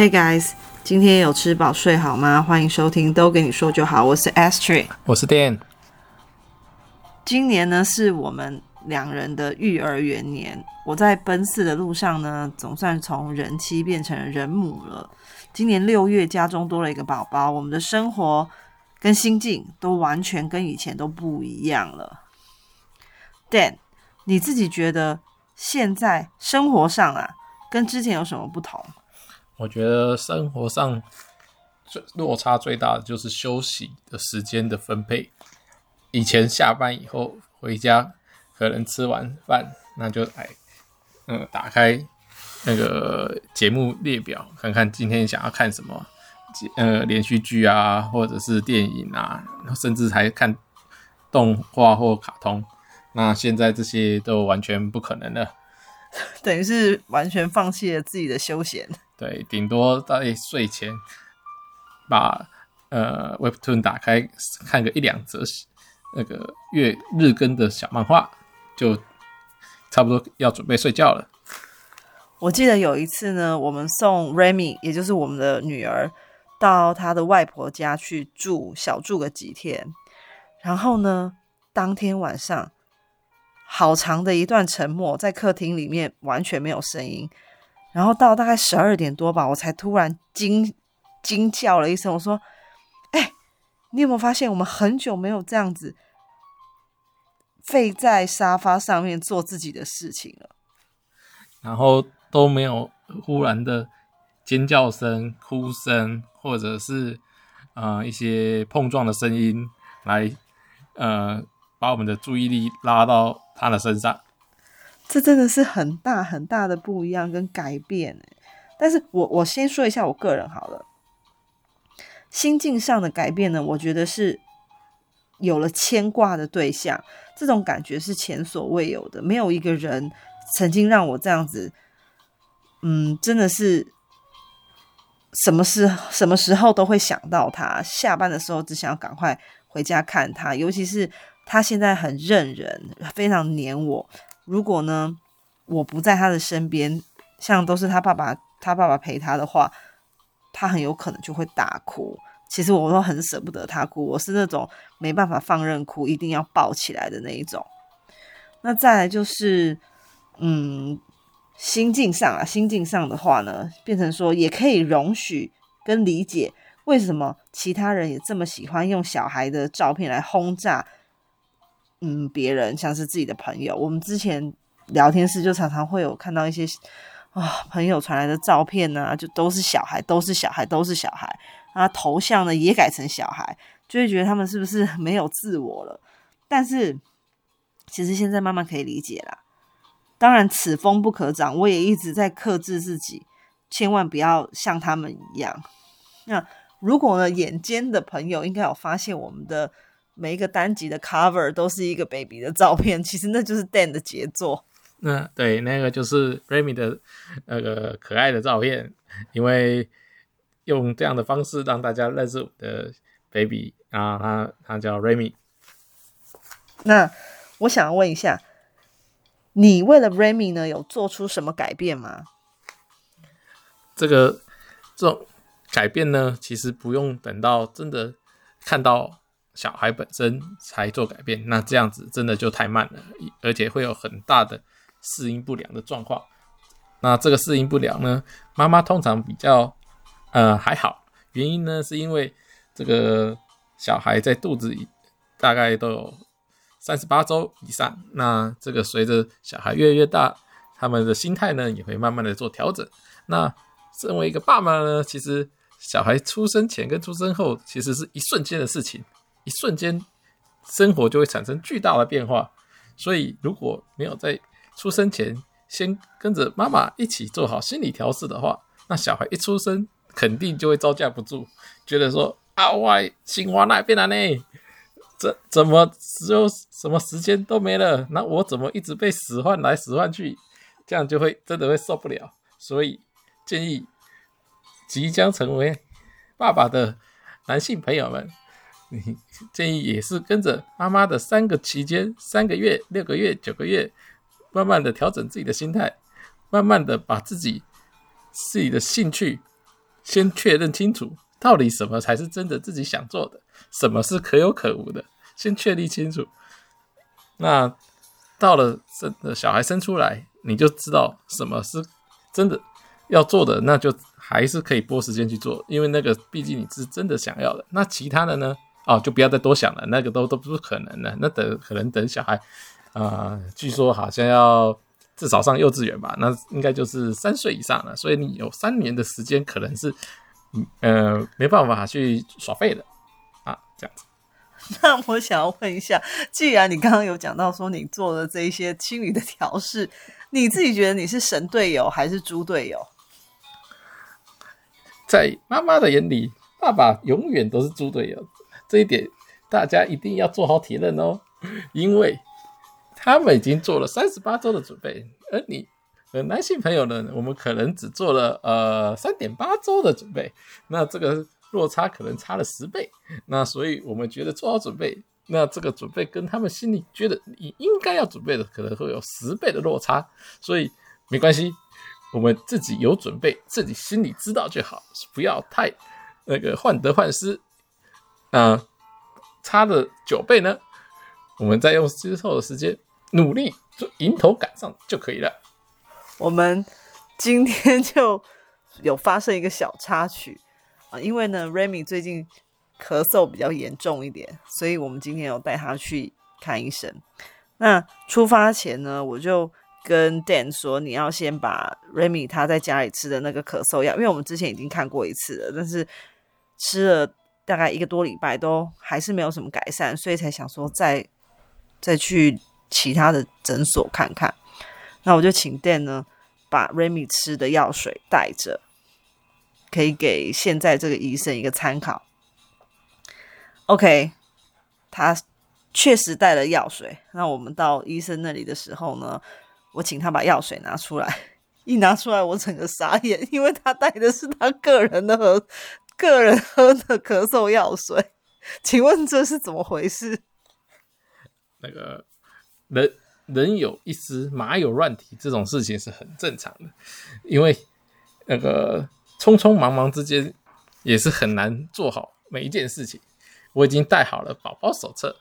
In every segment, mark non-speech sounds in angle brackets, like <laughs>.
Hey guys，今天有吃饱睡好吗？欢迎收听都跟你说就好，我是 Astrid，我是 Dan。今年呢是我们两人的育儿元年，我在奔四的路上呢，总算从人妻变成人母了。今年六月，家中多了一个宝宝，我们的生活跟心境都完全跟以前都不一样了。Dan，你自己觉得现在生活上啊，跟之前有什么不同？我觉得生活上最落差最大的就是休息的时间的分配。以前下班以后回家，可能吃完饭，那就来，嗯，打开那个节目列表，看看今天想要看什么，呃，连续剧啊，或者是电影啊，甚至还看动画或卡通。那现在这些都完全不可能了，<laughs> 等于是完全放弃了自己的休闲。对，顶多在睡前把呃 Webtoon 打开，看个一两则那个月日更的小漫画，就差不多要准备睡觉了。我记得有一次呢，我们送 Remy，也就是我们的女儿，到她的外婆家去住，小住个几天。然后呢，当天晚上好长的一段沉默，在客厅里面完全没有声音。然后到大概十二点多吧，我才突然惊惊叫了一声，我说：“哎、你有没有发现我们很久没有这样子废在沙发上面做自己的事情了？”然后都没有忽然的尖叫声、哭声，或者是呃一些碰撞的声音来呃把我们的注意力拉到他的身上。这真的是很大很大的不一样跟改变，但是我我先说一下我个人好了，心境上的改变呢，我觉得是有了牵挂的对象，这种感觉是前所未有的，没有一个人曾经让我这样子，嗯，真的是什么时什么时候都会想到他，下班的时候只想要赶快回家看他，尤其是他现在很认人，非常黏我。如果呢，我不在他的身边，像都是他爸爸，他爸爸陪他的话，他很有可能就会大哭。其实我都很舍不得他哭，我是那种没办法放任哭，一定要抱起来的那一种。那再来就是，嗯，心境上啊，心境上的话呢，变成说也可以容许跟理解，为什么其他人也这么喜欢用小孩的照片来轰炸。嗯，别人像是自己的朋友，我们之前聊天室就常常会有看到一些啊朋友传来的照片呢、啊，就都是小孩，都是小孩，都是小孩，啊头像呢也改成小孩，就会觉得他们是不是 <laughs> 没有自我了？但是其实现在慢慢可以理解啦。当然此风不可长，我也一直在克制自己，千万不要像他们一样。那如果呢，眼尖的朋友应该有发现我们的。每一个单集的 cover 都是一个 baby 的照片，其实那就是 Dan 的杰作。那对，那个就是 Remy 的那个可爱的照片，因为用这样的方式让大家认识我的 baby 啊，他他叫 Remy。那我想问一下，你为了 Remy 呢，有做出什么改变吗？这个这种改变呢，其实不用等到真的看到。小孩本身才做改变，那这样子真的就太慢了，而且会有很大的适应不良的状况。那这个适应不良呢，妈妈通常比较呃还好，原因呢是因为这个小孩在肚子里大概都有三十八周以上，那这个随着小孩越来越大，他们的心态呢也会慢慢的做调整。那身为一个爸妈呢，其实小孩出生前跟出生后其实是一瞬间的事情。一瞬间，生活就会产生巨大的变化。所以，如果没有在出生前先跟着妈妈一起做好心理调试的话，那小孩一出生肯定就会招架不住，觉得说啊，我心花那边了呢？这怎么只有什么时间都没了？那我怎么一直被使唤来使唤去？这样就会真的会受不了。所以，建议即将成为爸爸的男性朋友们。<laughs> 建议也是跟着妈妈的三个期间，三个月、六个月、九个月，慢慢的调整自己的心态，慢慢的把自己自己的兴趣先确认清楚，到底什么才是真的自己想做的，什么是可有可无的，先确立清楚。那到了生小孩生出来，你就知道什么是真的要做的，那就还是可以拨时间去做，因为那个毕竟你是真的想要的。那其他的呢？哦，就不要再多想了，那个都都不是可能的。那等可能等小孩，啊、呃，据说好像要至少上幼稚园吧，那应该就是三岁以上了。所以你有三年的时间，可能是，呃，没办法去耍废的啊，这样子。<laughs> 那我想要问一下，既然你刚刚有讲到说你做了这一些心理的调试，你自己觉得你是神队友还是猪队友？在妈妈的眼里，爸爸永远都是猪队友。这一点大家一定要做好体认哦，因为他们已经做了三十八周的准备，而你呃男性朋友呢，我们可能只做了呃三点八周的准备，那这个落差可能差了十倍，那所以我们觉得做好准备，那这个准备跟他们心里觉得你应该要准备的可能会有十倍的落差，所以没关系，我们自己有准备，自己心里知道就好，不要太那个患得患失。啊，差的九倍呢，我们再用之后的时间努力就迎头赶上就可以了。我们今天就有发生一个小插曲啊，因为呢，Remy 最近咳嗽比较严重一点，所以我们今天有带他去看医生。那出发前呢，我就跟 Dan 说，你要先把 Remy 他在家里吃的那个咳嗽药，因为我们之前已经看过一次了，但是吃了。大概一个多礼拜都还是没有什么改善，所以才想说再再去其他的诊所看看。那我就请 Dan 呢把 Remy 吃的药水带着，可以给现在这个医生一个参考。OK，他确实带了药水。那我们到医生那里的时候呢，我请他把药水拿出来，<laughs> 一拿出来我整个傻眼，因为他带的是他个人的盒。个人喝的咳嗽药水，<laughs> 请问这是怎么回事？那个人人有一失，马有乱蹄，这种事情是很正常的，因为那个匆匆忙忙之间也是很难做好每一件事情。我已经带好了宝宝手册、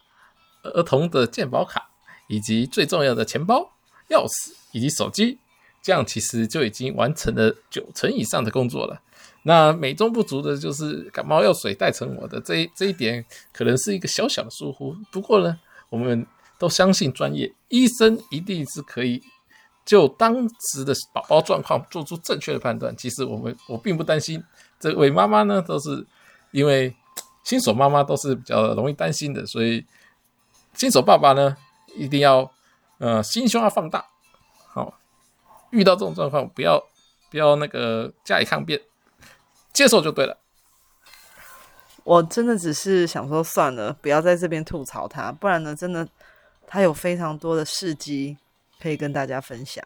儿童的健保卡，以及最重要的钱包、钥匙以及手机，这样其实就已经完成了九成以上的工作了。那美中不足的就是感冒药水带成我的这一这一点，可能是一个小小的疏忽。不过呢，我们都相信专业，医生一定是可以就当时的宝宝状况做出正确的判断。其实我们我并不担心，这位妈妈呢都是因为新手妈妈都是比较容易担心的，所以新手爸爸呢一定要呃心胸要放大，好，遇到这种状况不要不要那个加以抗辩。接受就对了。我真的只是想说，算了，不要在这边吐槽他，不然呢，真的他有非常多的事迹可以跟大家分享。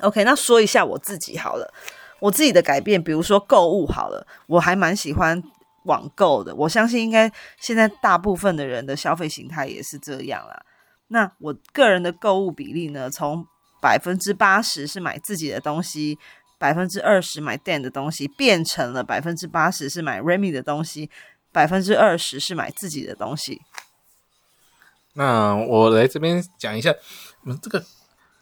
OK，那说一下我自己好了，我自己的改变，比如说购物好了，我还蛮喜欢网购的。我相信应该现在大部分的人的消费形态也是这样啦。那我个人的购物比例呢，从百分之八十是买自己的东西。百分之二十买店的东西，变成了百分之八十是买 Remy 的东西，百分之二十是买自己的东西。那我来这边讲一下，我们这个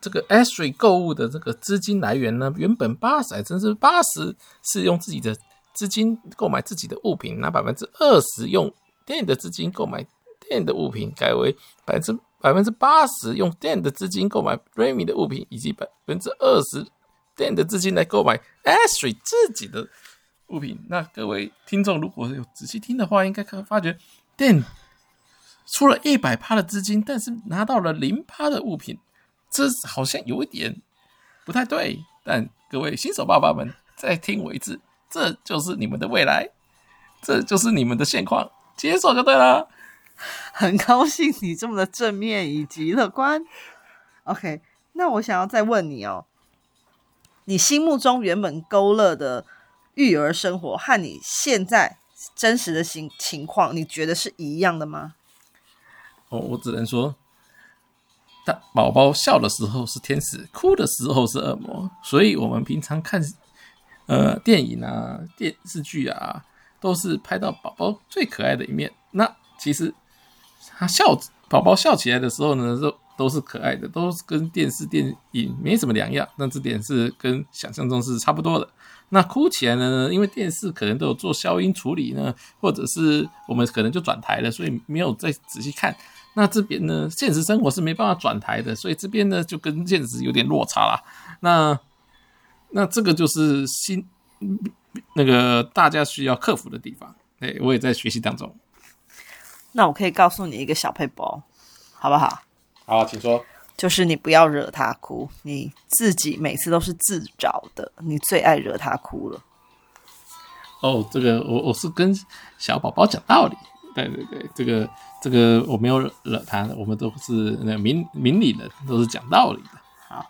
这个 Ashley 购物的这个资金来源呢，原本八十还真是八十是用自己的资金购买自己的物品，那百分之二十用店的资金购买店的物品，改为百分之百分之八十用 Dan 的资金购买 Remy 的物品，以及百分之二十。电的资金来购买 Ashley 自己的物品。那各位听众如果有仔细听的话，应该可发觉 Dan 出了一百趴的资金，但是拿到了零趴的物品，这好像有一点不太对。但各位新手爸爸们再听我一次，这就是你们的未来，这就是你们的现况，接受就对了。很高兴你这么的正面以及乐观。OK，那我想要再问你哦。你心目中原本勾勒的育儿生活和你现在真实的情情况，你觉得是一样的吗？哦，我只能说，当宝宝笑的时候是天使，哭的时候是恶魔。所以，我们平常看呃电影啊、电视剧啊，都是拍到宝宝最可爱的一面。那其实他笑，宝宝笑起来的时候呢，都都是可爱的，都是跟电视电影没什么两样。那这点是跟想象中是差不多的。那哭起来呢，因为电视可能都有做消音处理呢，或者是我们可能就转台了，所以没有再仔细看。那这边呢，现实生活是没办法转台的，所以这边呢就跟现实有点落差啦。那那这个就是新那个大家需要克服的地方。哎，我也在学习当中。那我可以告诉你一个小配包，好不好？好，请说。就是你不要惹他哭，你自己每次都是自找的，你最爱惹他哭了。哦，这个我我是跟小宝宝讲道理。对对对，这个这个我没有惹惹他，我们都是那明明理的，都是讲道理的。好，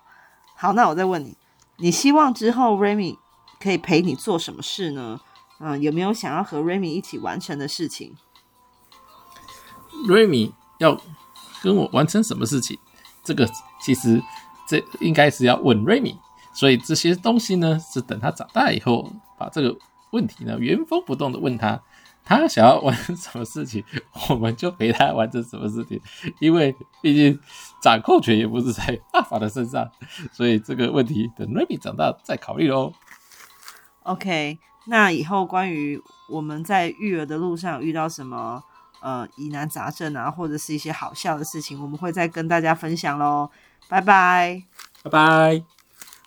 好，那我再问你，你希望之后 Remy 可以陪你做什么事呢？嗯，有没有想要和 Remy 一起完成的事情？Remy 要跟我完成什么事情？这个其实这应该是要问 Remy，所以这些东西呢，是等他长大以后，把这个问题呢原封不动的问他。他想要完成什么事情，我们就陪他完成什么事情。因为毕竟掌控权也不是在阿法的身上，所以这个问题等 Remy 长大再考虑喽。OK，那以后关于我们在育儿的路上遇到什么呃疑难杂症啊，或者是一些好笑的事情，我们会再跟大家分享喽。拜拜，拜拜。